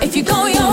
If you go your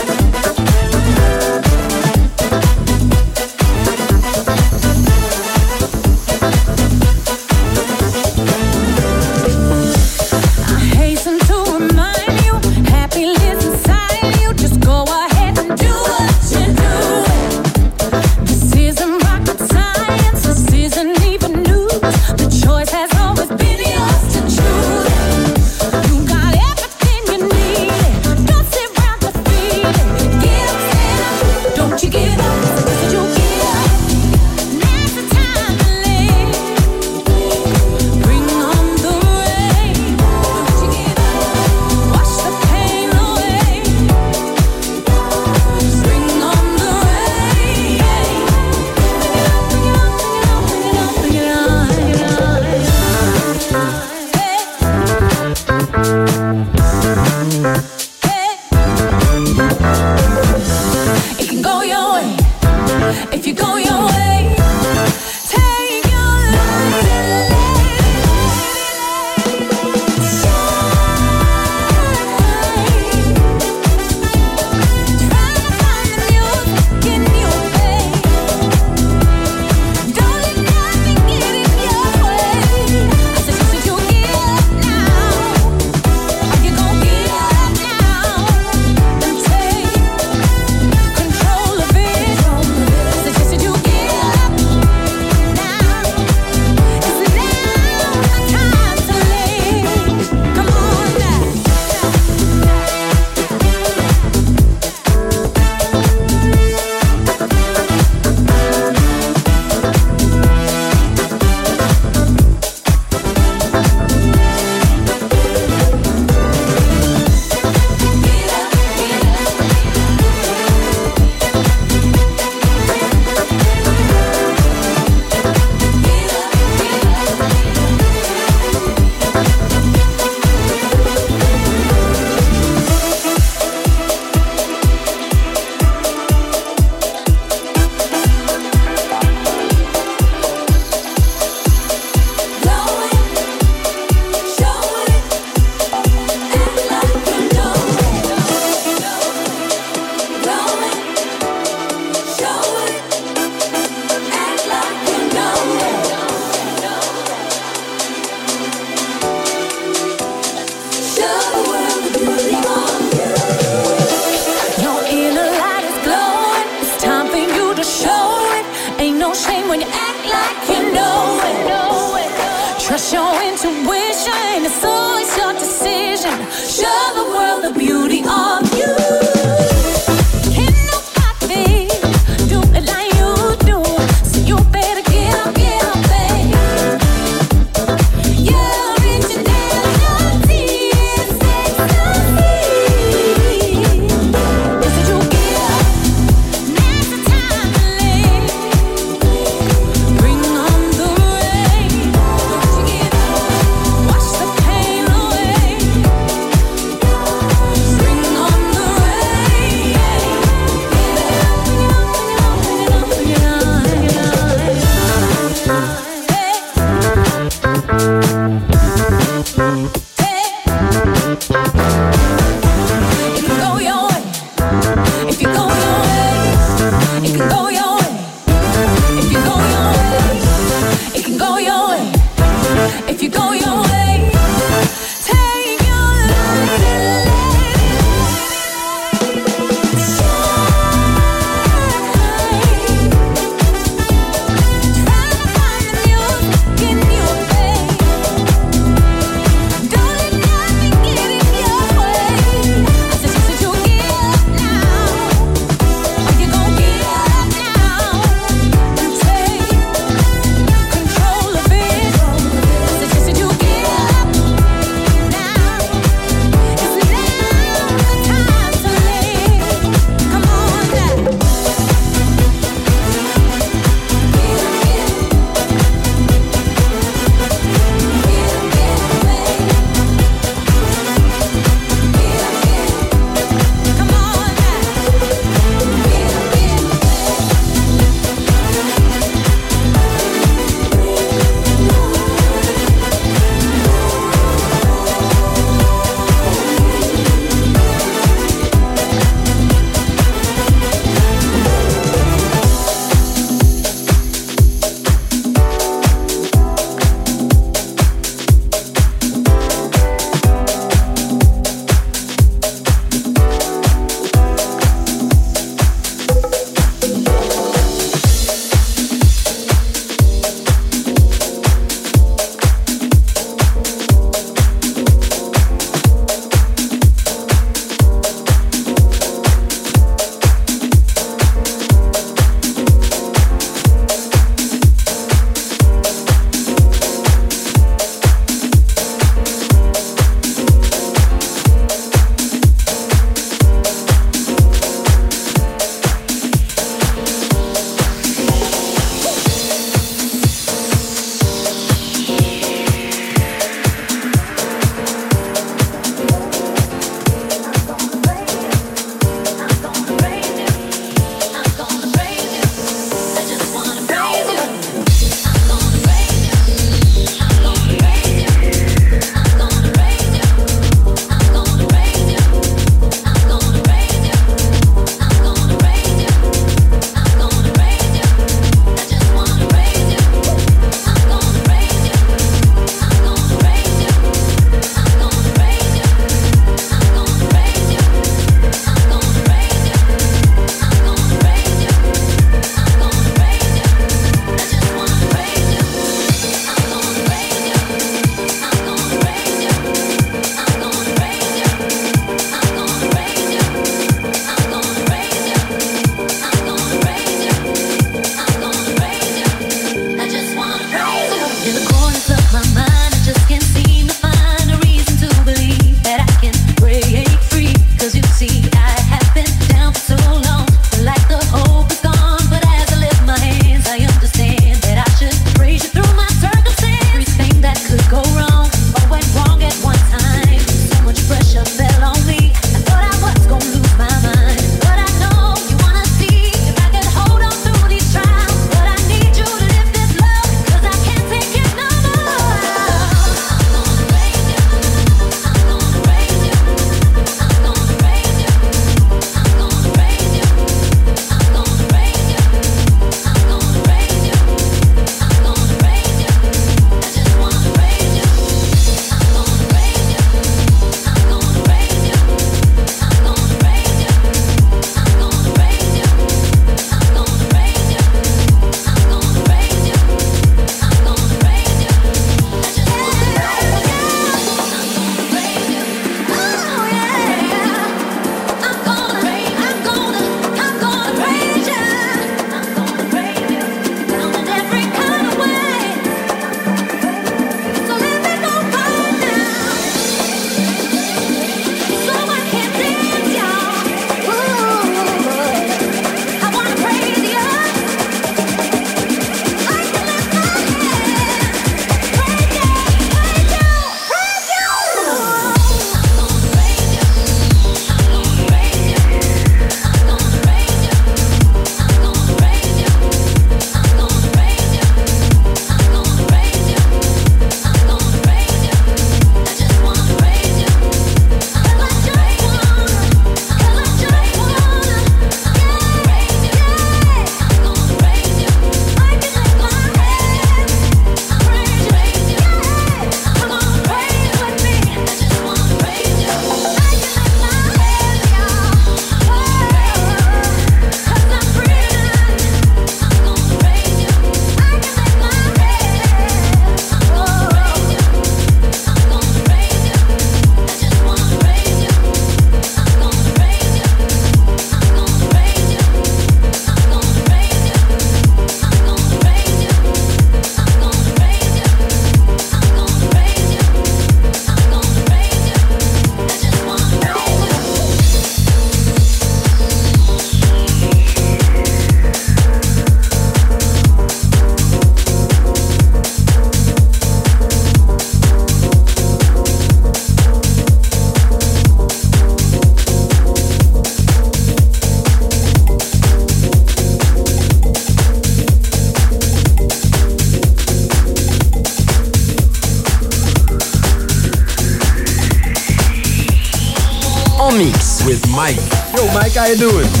Yo, Mike, how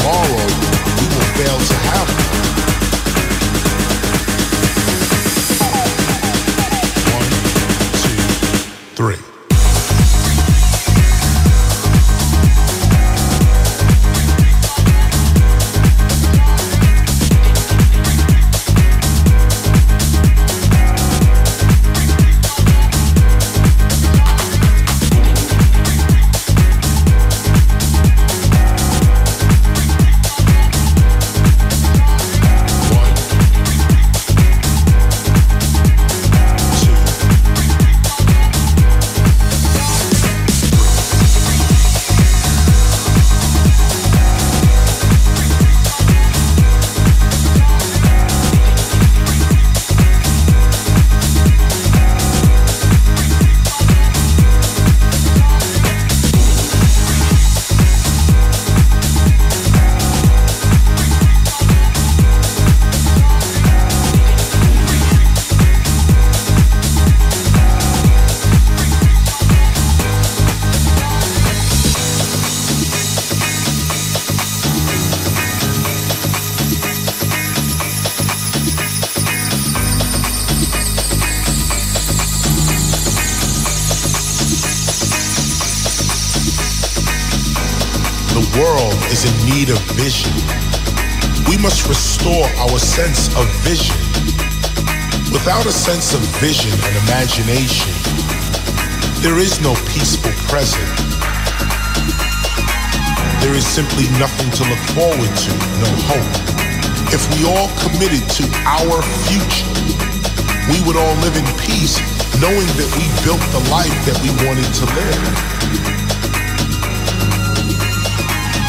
tomorrow, we will fail to have sense of vision and imagination, there is no peaceful present. There is simply nothing to look forward to, no hope. If we all committed to our future, we would all live in peace knowing that we built the life that we wanted to live.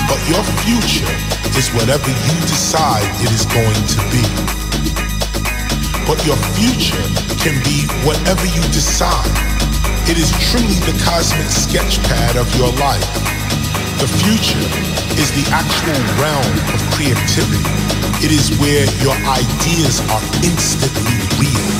But your future is whatever you decide it is going to be. But your future can be whatever you decide. It is truly the cosmic sketchpad of your life. The future is the actual realm of creativity. It is where your ideas are instantly